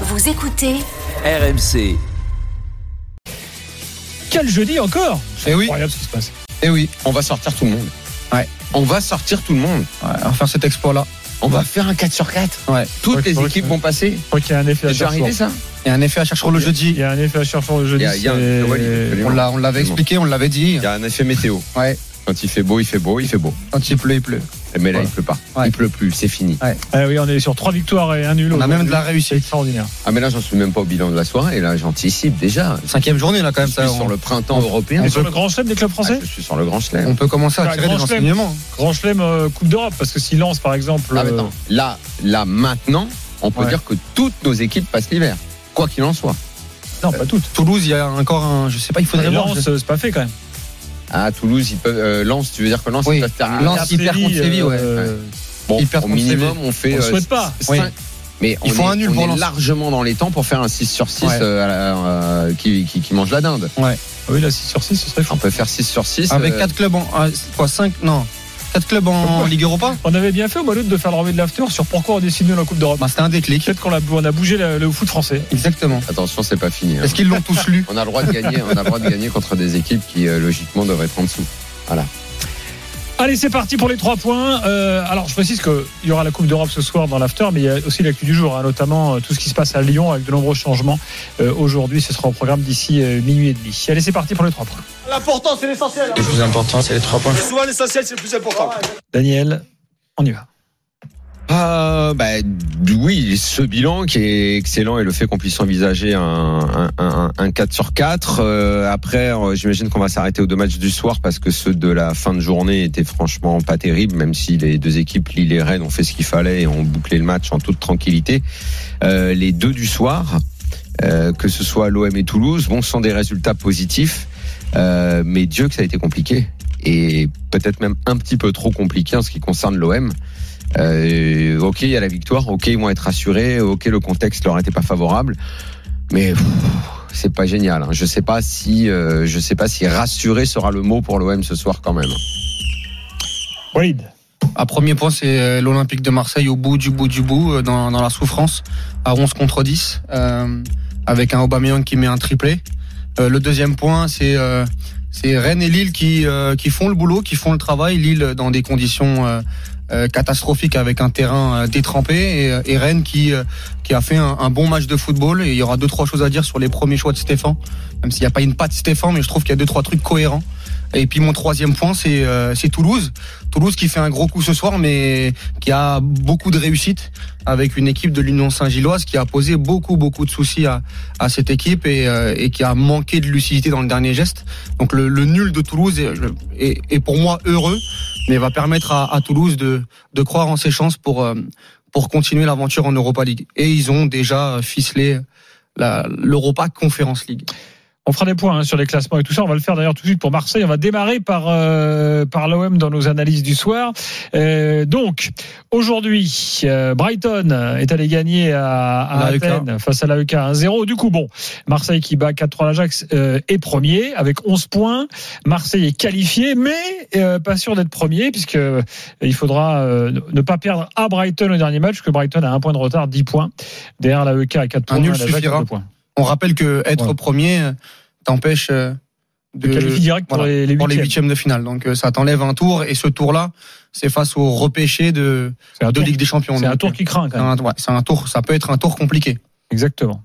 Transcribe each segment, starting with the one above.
Vous écoutez RMC. Quel jeudi encore C'est Eh oui. incroyable ce qui se passe. Eh oui, on va sortir tout le monde. Ouais. On va sortir tout le monde. Ouais, on va faire cet exploit-là. On va faire un 4 sur 4. Ouais. Toutes les équipes vont passer. Je crois qu'il y a un effet à chercher. arrivé ça Il y a un effet à chercher le Il jeudi. y a un effet à chercher le jeudi. Il il on l'avait expliqué, on l'avait dit. Il y a un effet météo. Ouais. Quand il fait beau, il fait beau, il fait beau. Quand il pleut, il pleut. Mais là, Voilà. il pleut pas. Ouais. Il pleut plus, c'est fini. Ah oui, on est sur trois victoires et un nul. On a même de la réussite. extraordinaire. Ah, mais là, j'en suis même pas au bilan de la soirée. Là, j'anticipe déjà. Cinquième journée, là, quand Je même. Ça, suis sur on, le printemps européen. Et sur le grand chelem des clubs Ah, français je suis sur le grand chelem. on peut commencer à tirer des grand chelem. enseignements. Grand chelem euh, Coupe d'Europe, parce que s'il lance par exemple. Ah, mais euh, attends. Là, là, maintenant, on peut Ouais. dire que toutes nos équipes passent l'hiver. Quoi qu'il en soit. non, pas toutes. Toulouse, il y a encore un. Je sais pas, il faudrait Et voir. Euh, c'est pas fait quand même. À Toulouse, ils peuvent. Euh, Lens, tu veux dire que Lens, Oui. ils peuvent terminer. Lens, Regarde il perd contre Séville, ouais. euh, Bon, ils perdent au minimum, on fait. On le euh, souhaite pas. Oui. Mais on faut est, un nul on pour est Lens. largement dans les temps pour faire un 6 sur 6 Ouais. euh, euh, qui, qui, qui mange la dinde. Ah Oui, là, 6 sur 6, ce serait fou. On peut faire 6 sur 6. Avec euh, 4 clubs en. ah, Quoi, 5 Non. 4 clubs en Ligue Europa? On avait bien fait au mois d'août de faire le revue de l'after sur pourquoi on décide nul en Coupe d'Europe. Bah, C'était un déclic. Peut-être qu'on a, on a bougé le, le foot français. Exactement. Attention, c'est pas fini. hein. Est-ce qu'ils l'ont tous lu? On a le droit de gagner, on a le droit de gagner contre des équipes qui euh, logiquement devraient être en dessous. Allez, c'est parti pour les trois points. Euh, alors, je précise qu'il y aura la Coupe d'Europe ce soir dans l'after, mais il y a aussi l'actu du jour, hein, notamment euh, tout ce qui se passe à Lyon avec de nombreux changements. Euh, Aujourd'hui, ce sera au programme d'ici euh, minuit et demi. Allez, c'est parti pour les trois points. L'important, c'est l'essentiel. Le plus important, c'est les 3 points. Souvent, l'essentiel, c'est le plus important. Daniel, on y va. Ah, bah, oui, ce bilan qui est excellent et le fait qu'on puisse envisager un, un, un, un 4 sur 4. Euh, après, euh, j'imagine qu'on va s'arrêter aux deux matchs du soir parce que ceux de la fin de journée étaient franchement pas terribles, même si les deux équipes, Lille et Rennes, ont fait ce qu'il fallait et ont bouclé le match en toute tranquillité. Euh, les deux du soir, que ce soit l'OM et Toulouse, bon, sont des résultats positifs, mais Dieu que ça a été compliqué et peut-être même un petit peu trop compliqué en ce qui concerne l'OM. Euh, ok, il y a la victoire. Ok, ils vont être rassurés. Ok, le contexte leur était pas favorable, mais c'est pas génial. hein. Je sais pas si, euh, je sais pas si rassuré sera le mot pour l'OM ce soir quand même. Walid. À premier point, c'est euh, l'Olympique de Marseille au bout du bout du bout, euh, dans, dans la souffrance, à 11 contre 10, euh, avec un Aubameyang qui met un triplé. Euh, le deuxième point, c'est euh, c'est Rennes et Lille qui, euh, qui font le boulot, qui font le travail. Lille dans des conditions euh, catastrophiques avec un terrain euh, détrempé et, euh, et Rennes qui, qui a fait un, un bon match de football. Et il y aura deux trois choses à dire sur les premiers choix de Stéphane, même s'il n'y a pas une patte Stéphane, mais je trouve qu'il y a deux trois trucs cohérents. Et puis mon troisième point, c'est euh, c'est Toulouse. Toulouse qui fait un gros coup ce soir, mais qui a beaucoup de réussite avec une équipe de l'Union Saint-Gilloise qui a posé beaucoup beaucoup de soucis à, à cette équipe et, euh, et qui a manqué de lucidité dans le dernier geste. Donc le, le nul de Toulouse est, est- est pour moi heureux, mais va permettre à, à Toulouse de, de croire en ses chances pour euh, pour continuer l'aventure en Europa League. Et ils ont déjà ficelé l'Europa Conference League. On fera des points hein, sur les classements et tout ça. On va le faire d'ailleurs tout de suite pour Marseille. On va démarrer par euh, par l'OM dans nos analyses du soir. Euh, donc aujourd'hui, euh, Brighton est allé gagner à, à. Athènes face à l'AEK 1-0. Du coup, bon, Marseille qui bat 4-3 l'Ajax euh, est premier avec 11 points. Marseille est qualifié, mais euh, pas sûr d'être premier puisque il faudra euh, ne pas perdre à Brighton au dernier match, que Brighton a un point de retard, 10 points derrière l'AEK à 4 points. nul l'Ajax à suffira. points. On rappelle que être Ouais. premier euh, t'empêche euh, De qualifier direct pour voilà, les, les pour les huitièmes. de finale. Donc euh, ça t'enlève un tour et ce tour-là, c'est face au repêché de, tour- Ligue des Champions. C'est un tour qui craint c'est quand même. un, ouais, c'est un tour, ça peut être un tour compliqué. Exactement.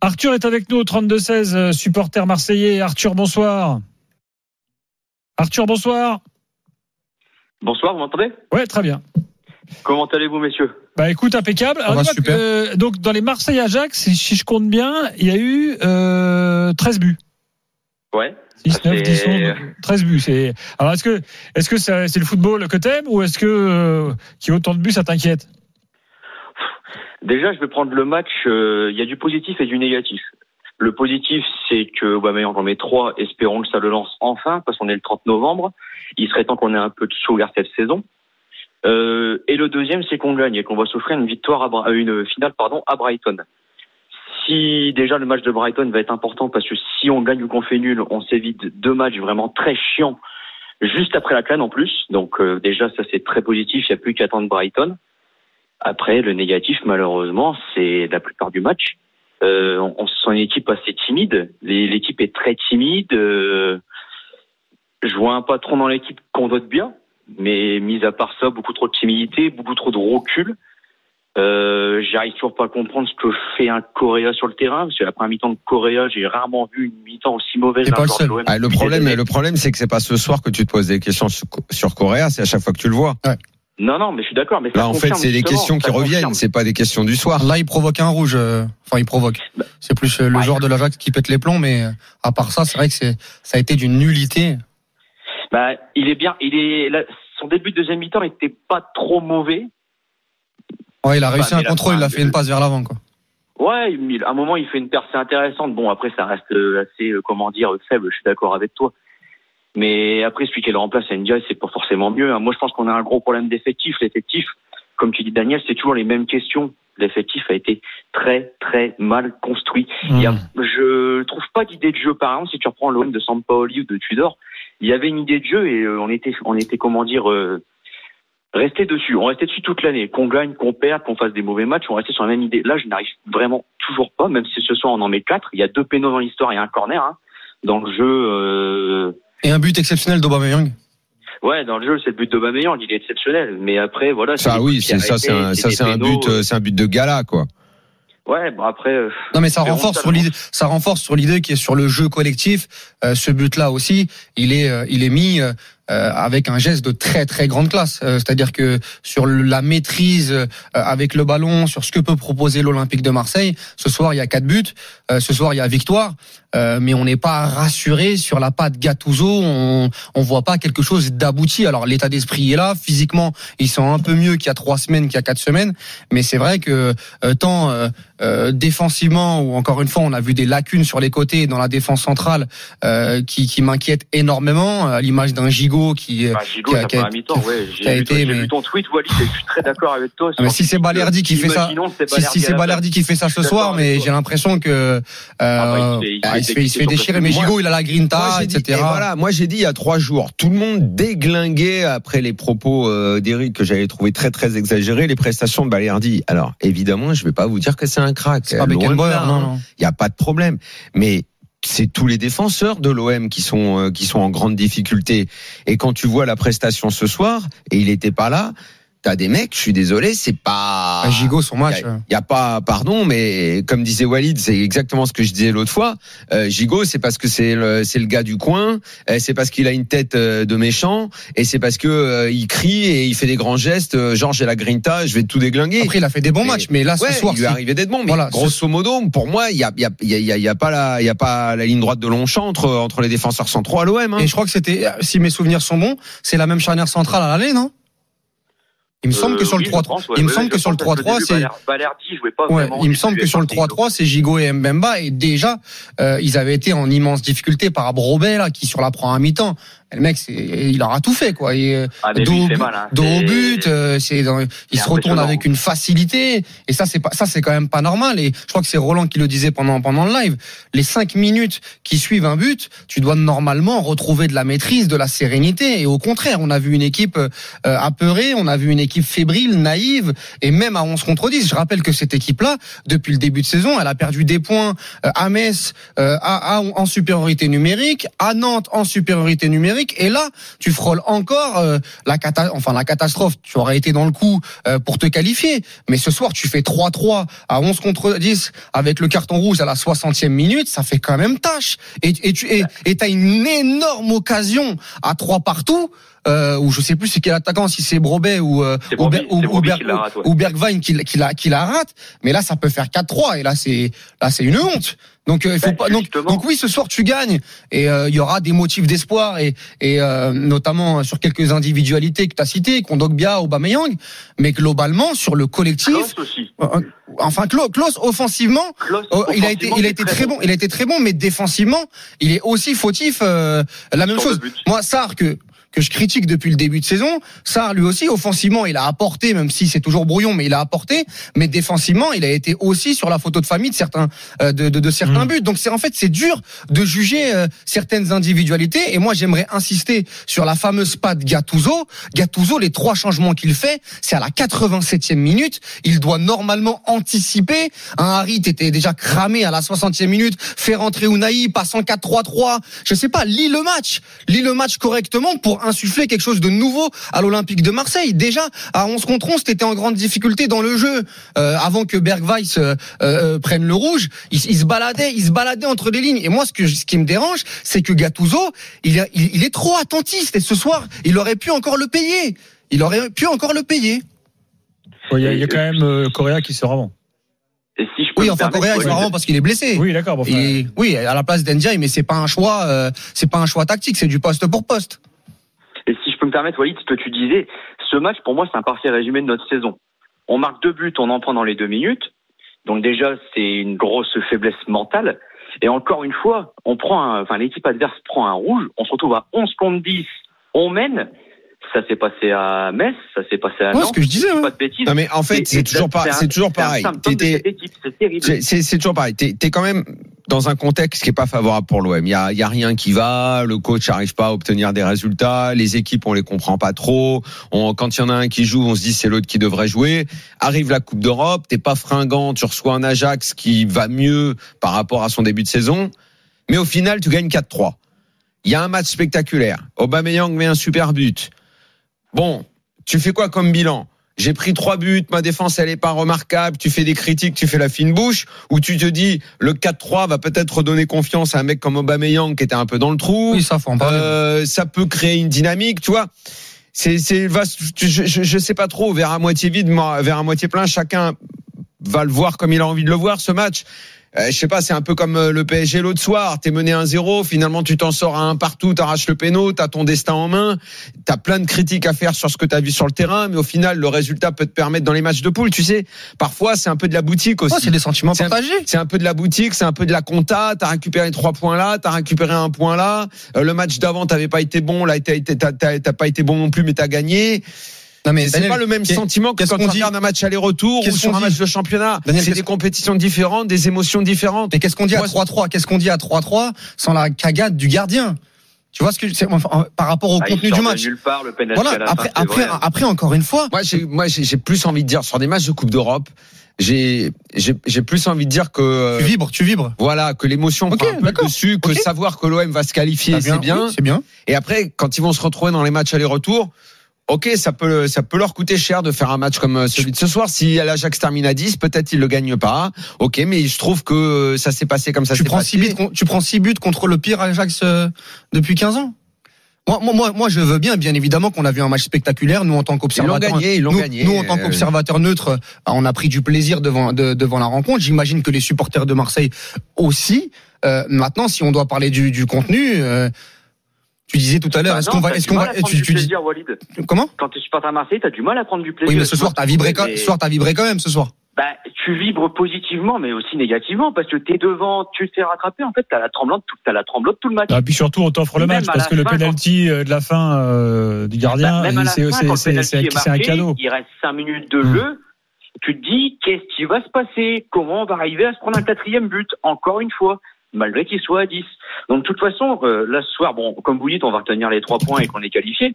Arthur est avec nous au 32-16, euh, supporter marseillais. Arthur, bonsoir. Arthur, bonsoir. Bonsoir, vous m'entendez? Ouais, très bien. Comment allez-vous, messieurs? Bah écoute, impeccable. Ça Alors, va, super. euh, donc dans les Marseille-Ajax, si, si je compte bien, il y a eu euh, 13 buts. Ouais. 6, 9, 10, C'est- 11, 13 buts. C'est... Alors est-ce que, est-ce que c'est, c'est le football que t'aimes ou est-ce que euh, qu'il y ait autant de buts, ça t'inquiète? Déjà, je vais prendre le match. euh, Il y a du positif et du négatif. Le positif, c'est que Aubameyang en met trois. Espérons que ça le lance enfin, parce qu'on est le 30 novembre. Il serait temps qu'on ait un peu de sauvegarde cette saison. Euh, et le deuxième, c'est qu'on gagne et qu'on va s'offrir une victoire, à, euh, une finale, pardon, à Brighton. Si déjà le match de Brighton va être important, parce que si on gagne ou qu'on fait nul, on s'évite deux matchs vraiment très chiants juste après la canne en plus. Donc euh, déjà, ça c'est très positif. Il n'y a plus qu'à attendre Brighton. Après, le négatif, malheureusement, c'est la plupart du match. Euh, on, on se sent une équipe assez timide. L'équipe est très timide. euh, je vois un patron dans l'équipe qu'on vote bien, mais mis à part ça, beaucoup trop de timidité, beaucoup trop de recul. Euh, J'arrive toujours pas à comprendre ce que fait un Coréa sur le terrain, parce que la première mi-temps de Coréa, j'ai rarement vu une mi-temps aussi mauvaise. Pas le seul. Ah, le problème, le problème, c'est que c'est pas ce soir que tu te poses des questions sur, Coréa, c'est à chaque fois que tu le vois. Non, non, mais je suis d'accord. Mais Là, en fait, c'est des questions qui reviennent, c'est pas des questions du soir. Là, il provoque un rouge. euh, Enfin, il provoque. C'est plus euh, le Ouais. joueur de l'Ajax qui pète les plombs, mais à part ça, c'est vrai que ça a été d'une nullité. Bah, il est bien. Il est là, son début de deuxième mi-temps n'était pas trop mauvais. Ouais, il a réussi Bah, un contrôle, il a fait une passe vers l'avant, quoi. Ouais, il- à un moment, il fait une percée intéressante. Bon, après, ça reste euh, assez, euh, comment dire, faible. Je suis d'accord avec toi. Mais après, celui qui le remplace à Ndiaye, c'est pas forcément mieux. hein. Moi, je pense qu'on a un gros problème d'effectif. L'effectif, comme tu dis, Daniel, c'est toujours les mêmes questions. L'effectif a été très, très mal construit. Il y a, je trouve pas d'idée de jeu. Par exemple, si tu reprends l'OM de Sampaoli ou de Tudor, il y avait une idée de jeu et euh, on était, on était, comment dire, euh, resté dessus. On restait dessus toute l'année. Qu'on gagne, qu'on perde, qu'on fasse des mauvais matchs, on restait sur la même idée. Là, je n'arrive vraiment toujours pas, même si ce soir on en met quatre. Il y a deux pénaux dans l'histoire et un corner. Hein. Dans le jeu, euh, Et un but exceptionnel d'Aubameyang. ouais, dans le jeu, c'est le but de Bameyang, il est exceptionnel. Mais après, voilà. c'est Ça, oui, c'est ça, c'est un, but, euh, c'est un but de gala, quoi. Ouais, bon après. euh, Non, mais ça renforce sur l'idée, ça renforce sur l'idée qui est sur le jeu collectif. Euh, ce but-là aussi, il est, euh, il est mis euh, avec un geste de très très grande classe. Euh, C'est-à-dire que sur la maîtrise euh, avec le ballon, sur ce que peut proposer l'Olympique de Marseille, ce soir il y a quatre buts, euh, ce soir il y a victoire, euh, mais on n'est pas rassuré sur la patte Gattuso. On, on voit pas quelque chose d'abouti. Alors l'état d'esprit est là, physiquement ils sont un peu mieux qu'il y a trois semaines, qu'il y a quatre semaines, mais c'est vrai que euh, tant euh, euh, défensivement ou encore une fois on a vu des lacunes sur les côtés dans la défense centrale euh, qui, qui m'inquiètent énormément à l'image d'un Gigot qui euh, bah, Gigot, qui a- qui ouais. qui été, j'ai mais- vu ton tweet, je suis très d'accord avec toi. Ah, mais si c'est Balerdi qui fait ça, si, c'est Balerdi qui fait ça ce soir mais j'ai l'impression que euh, bah, il se fait- il se ah, fait il se fait, déchirer mais. Gigot il a la grinta etc et voilà, moi j'ai dit il y a trois jours, tout le monde déglinguait après les propos euh, d'Eric que j'avais trouvé très très exagérés, les prestations de Balerdi. Alors évidemment, je vais pas vous dire que c'est un crack. hein. Il y a pas de problème, mais c'est tous les défenseurs de l'OM qui sont euh, qui sont en grande difficulté. Et quand tu vois la prestation ce soir et il était pas là, t'as des mecs, je suis désolé, c'est pas Ah, Gigot son il match euh, a, y a pas, pardon, mais comme disait Walid, c'est exactement ce que je disais l'autre fois. Euh, Gigot, c'est parce que c'est le, c'est le gars du coin, euh, c'est parce qu'il a une tête euh, de méchant, et c'est parce que euh, il crie et il fait des grands gestes. euh, genre j'ai la grinta, je vais tout déglinguer. après il a fait des bons matchs mais là ce Ouais, soir il lui est arrivé d'être bon, mais Voilà, grosso modo, pour moi, il y a, il y a, il y a, il y a- il y a pas la, il y a pas la ligne droite de Longchamp entre entre les défenseurs centraux à l'OM. Hein. et je crois que c'était si mes souvenirs sont bons c'est la même charnière centrale à l'aller non? Il me semble que sur le 3 il me semble que sur le 3-3 c'est il me semble que sur le Gigot. 3-3, c'est Gigot et Mbemba et déjà euh, ils avaient été en immense difficulté par rapport là qui sur la première mi-temps. Le mec, il aura tout fait quoi. Et, euh, Ah, dos, but- mal, hein. dos au but, euh, c'est dans- il se retourne avec une facilité et ça c'est pas ça c'est quand même pas normal et je crois que c'est Roland qui le disait pendant pendant le live. Les cinq minutes qui suivent un but, tu dois normalement retrouver de la maîtrise, de la sérénité et au contraire, on a vu une équipe euh, apeurée, on a vu une équipe fébrile, naïve et même à 11 contre 10. Je rappelle que cette équipe-là, depuis le début de saison, elle a perdu des points euh, à Metz euh, à- à- en supériorité numérique, à Nantes en supériorité numérique et là, tu frôles encore euh, la cata enfin la catastrophe. Tu aurais été dans le coup euh, pour te qualifier, mais ce soir tu fais 3-3 à 11 contre 10 avec le carton rouge à la 60e minute, ça fait quand même tâche. Et, et tu et et t'as une énorme occasion à trois partout. Euh, ou je sais plus c'est quel attaquant, si c'est Brobet ou euh, ou, Broby, Ber- ou, c'est ou Broby Ber- qui la rate, ouais. ou Bergwijn qui, qui la qui la rate. Mais là ça peut faire 4-3 et là c'est là c'est une honte. Donc euh, il faut Ben, pas donc, donc oui ce soir tu gagnes et euh, il y aura des motifs d'espoir et et euh, notamment sur quelques individualités que tu as citées, Kondogbia, Aubameyang, mais globalement sur le collectif Klaus aussi. euh, enfin Klo- Klose offensivement Klaus, Oh, il a été, il a été très bon. Il a été très bon, mais défensivement, il est aussi fautif. euh, la même chose. Moi, Sarr que que je critique depuis le début de saison. Ça, lui aussi, offensivement, il a apporté, même si c'est toujours brouillon, mais il a apporté. Mais défensivement, il a été aussi sur la photo de famille de certains, euh, de, de, de certains Mm. buts. Donc c'est en fait c'est dur de juger euh, certaines individualités. Et moi, j'aimerais insister sur la fameuse patte Gattuso. Gattuso, les trois changements qu'il fait, c'est à la 87e minute. Il doit normalement anticiper. Un Harit était déjà cramé à la 60e minute. Faire rentrer Unai, passe en 4-3-3. Je sais pas, lis le match. Lis le match correctement pour insuffler quelque chose de nouveau à l'Olympique de Marseille. Déjà, à 11 contre 11, t'étais en grande difficulté dans le jeu. Euh, avant que Bergweiss euh, euh, prenne le rouge, il, il se baladait, il se baladait entre les lignes. Et moi, ce que ce qui me dérange, c'est que Gattuso, il, a- il, il est trop attentiste. Et ce soir, il aurait pu encore le payer. Il aurait pu encore le payer. Il y, a- il y a quand même euh, Correa qui sort avant. Et si je peux Oui, enfin Correa, il sera vraiment parce qu'il est blessé. Oui, d'accord. Bon, enfin, Et- oui, à la place d'Endiaye, mais c'est pas un choix, euh, c'est pas un choix tactique, c'est du poste pour poste. Peux me permettre, Walid, ce que tu disais, ce match, pour moi, c'est un parfait résumé de notre saison. On marque deux buts, on en prend dans les deux minutes. Donc déjà, c'est une grosse faiblesse mentale. Et encore une fois, on prend un, enfin, l'équipe adverse prend un rouge, on se retrouve à 11 contre 10, on mène. Ça s'est passé à Metz, ça s'est passé à Ouais, Nantes. ce que je disais. Pas ouais. de bêtises. Non mais en fait c'est toujours pas, toujours pareil. c'est toujours pareil. T'es es quand même dans un contexte qui est pas favorable pour l'OM. Il y a, y a rien qui va. Le coach n'arrive pas à obtenir des résultats. Les équipes, on les comprend pas trop. On, quand il y en a un qui joue, on se dit c'est l'autre qui devrait jouer. Arrive la Coupe d'Europe, t'es pas fringant. Tu reçois un Ajax qui va mieux par rapport à son début de saison. Mais au final, tu gagnes 4-3. Il y a un match spectaculaire. Aubameyang met un super but. Bon, tu fais quoi comme bilan? J'ai pris trois buts, ma défense elle est pas remarquable, tu fais des critiques, tu fais la fine bouche, ou tu te dis le 4-3 va peut-être redonner confiance à un mec comme Aubameyang qui était un peu dans le trou. Oui, ça faut en parler. Euh, ça peut créer une dynamique, tu vois. C'est, c'est, vaste. je, je, je sais pas trop, vers à moitié vide, vers à moitié plein, chacun va le voir comme il a envie de le voir, ce match. Euh, je sais pas, c'est un peu comme euh, le PSG l'autre soir. T'es mené 1-0, finalement tu t'en sors à un partout, t'arraches le péno, t'as ton destin en main. T'as plein de critiques à faire sur ce que t'as vu sur le terrain, mais au final le résultat peut te permettre dans les matchs de poule. Tu sais, parfois c'est un peu de la boutique aussi. C'est des sentiments partagés. C'est un peu de la boutique, c'est un peu de la compta. T'as récupéré trois points là, t'as récupéré un point là. Euh, le match d'avant, t'avais pas été bon, là t'as pas été bon non plus, mais t'as gagné. Non mais C'est pas le même sentiment que quand qu'on on dit regarde un match aller-retour ou sur un match de championnat. C'est des compétitions différentes, des émotions différentes. Mais qu'est-ce qu'on dit à Moi, 3-3 Qu'est-ce qu'on dit à 3-3 sans la cagade du gardien? Tu vois ce que c'est enfin, par rapport au Ah, il contenu sort du match nulle part, le Voilà. la fin, Après, après, vrai. après, encore une fois, Moi, j'ai, moi, j'ai j'ai plus envie de dire sur des matchs de Coupe d'Europe, j'ai, plus envie de dire que euh, tu vibres, tu vibres. voilà que l'émotion Ok, prend un peu dessus, que savoir que l'OM va se qualifier, T'as c'est bien. oui, c'est bien. Et après, quand ils vont se retrouver dans les matchs aller-retour, ok, ça peut, ça peut leur coûter cher de faire un match comme euh, celui de ce soir. Si l'Ajax termine à 10, peut-être ils le gagnent pas. Ok, mais je trouve que euh, ça s'est passé comme ça. Tu prends passé. six buts, tu prends six buts contre le pire Ajax euh, depuis 15 ans. Moi, moi, moi, je veux bien, bien évidemment, qu'on a vu un match spectaculaire. Nous, en tant qu'observateurs, nous, gagné. nous, en tant qu'observateurs neutres, on a pris du plaisir devant, de- devant la rencontre. J'imagine que les supporters de Marseille aussi. Euh, maintenant, si on doit parler du, du contenu, euh, tu disais tout à l'heure, Bah est-ce qu'on va, est-ce qu'on va, tu, du tu dis, plaisir, Walid. comment? Quand tu supportes à Marseille, t'as du mal à prendre du plaisir. Oui, mais ce soir, t'as vibré, quand- soir, t'as vibré quand même, ce soir. Bah, tu vibres positivement, mais aussi négativement, parce que t'es devant, tu te fais rattraper. En fait, t'as la tremblante, tout- t'as la tremblote tout le match. Et Ah, puis surtout, on t'offre le match parce que le penalty euh, de la fin euh, du gardien, même à la c'est un marqué, cadeau. Il reste cinq minutes de Hmm. jeu. Tu te dis, qu'est-ce qui va se passer? Comment on va arriver à se prendre un quatrième but? Encore une fois, malgré qu'il soit à 10. Donc, de toute façon, euh, là, ce soir, bon, comme vous dites, on va retenir les trois points et qu'on est qualifié.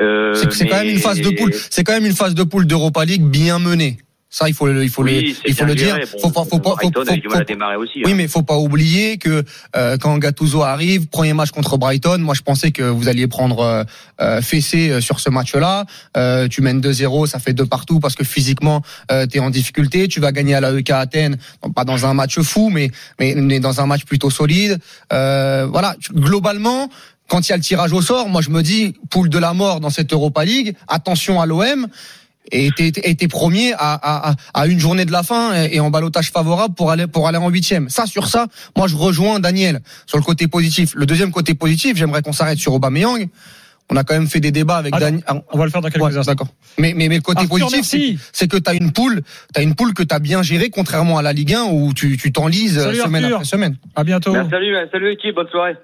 Euh, C'est quand même une phase de poule. C'est quand même une phase de poule d'Europa League bien menée. Ça, il faut le, il faut Oui, le, il faut le dire. Bon, faut pas, faut pas, faut, faut- faut- démarrer aussi. Oui, hein. mais faut pas oublier que euh, quand Gattuso arrive, premier match contre Brighton, moi je pensais que vous alliez prendre euh, euh, fessé euh, sur ce match-là. Euh, tu mènes 2-0, ça fait deux partout parce que physiquement euh, tu es en difficulté. Tu vas gagner à la EK Athènes, non, pas dans un match fou, mais mais, mais dans un match plutôt solide. Euh, voilà, globalement. Quand il y a le tirage au sort, moi je me dis poule de la mort dans cette Europa League. Attention à l'OM et t'es et t'es premier à, à, à- à une journée de la fin et, et en balotage favorable pour aller pour aller en huitième. Ça sur ça, moi je rejoins Daniel sur le côté positif. Le deuxième côté positif, j'aimerais qu'on s'arrête sur Aubameyang. On a quand même fait des débats avec Ah Daniel. On va le faire dans quelques Ouais, instants. d'accord. Mais, mais, mais le côté Arthur, positif, c'est que tu as une poule, t'as une poule que tu as bien gérée, contrairement à la Ligue 1 où tu tu t'enlises Salut, semaine Arthur. après semaine. À bientôt. Ben, salut, salut équipe, bonne soirée.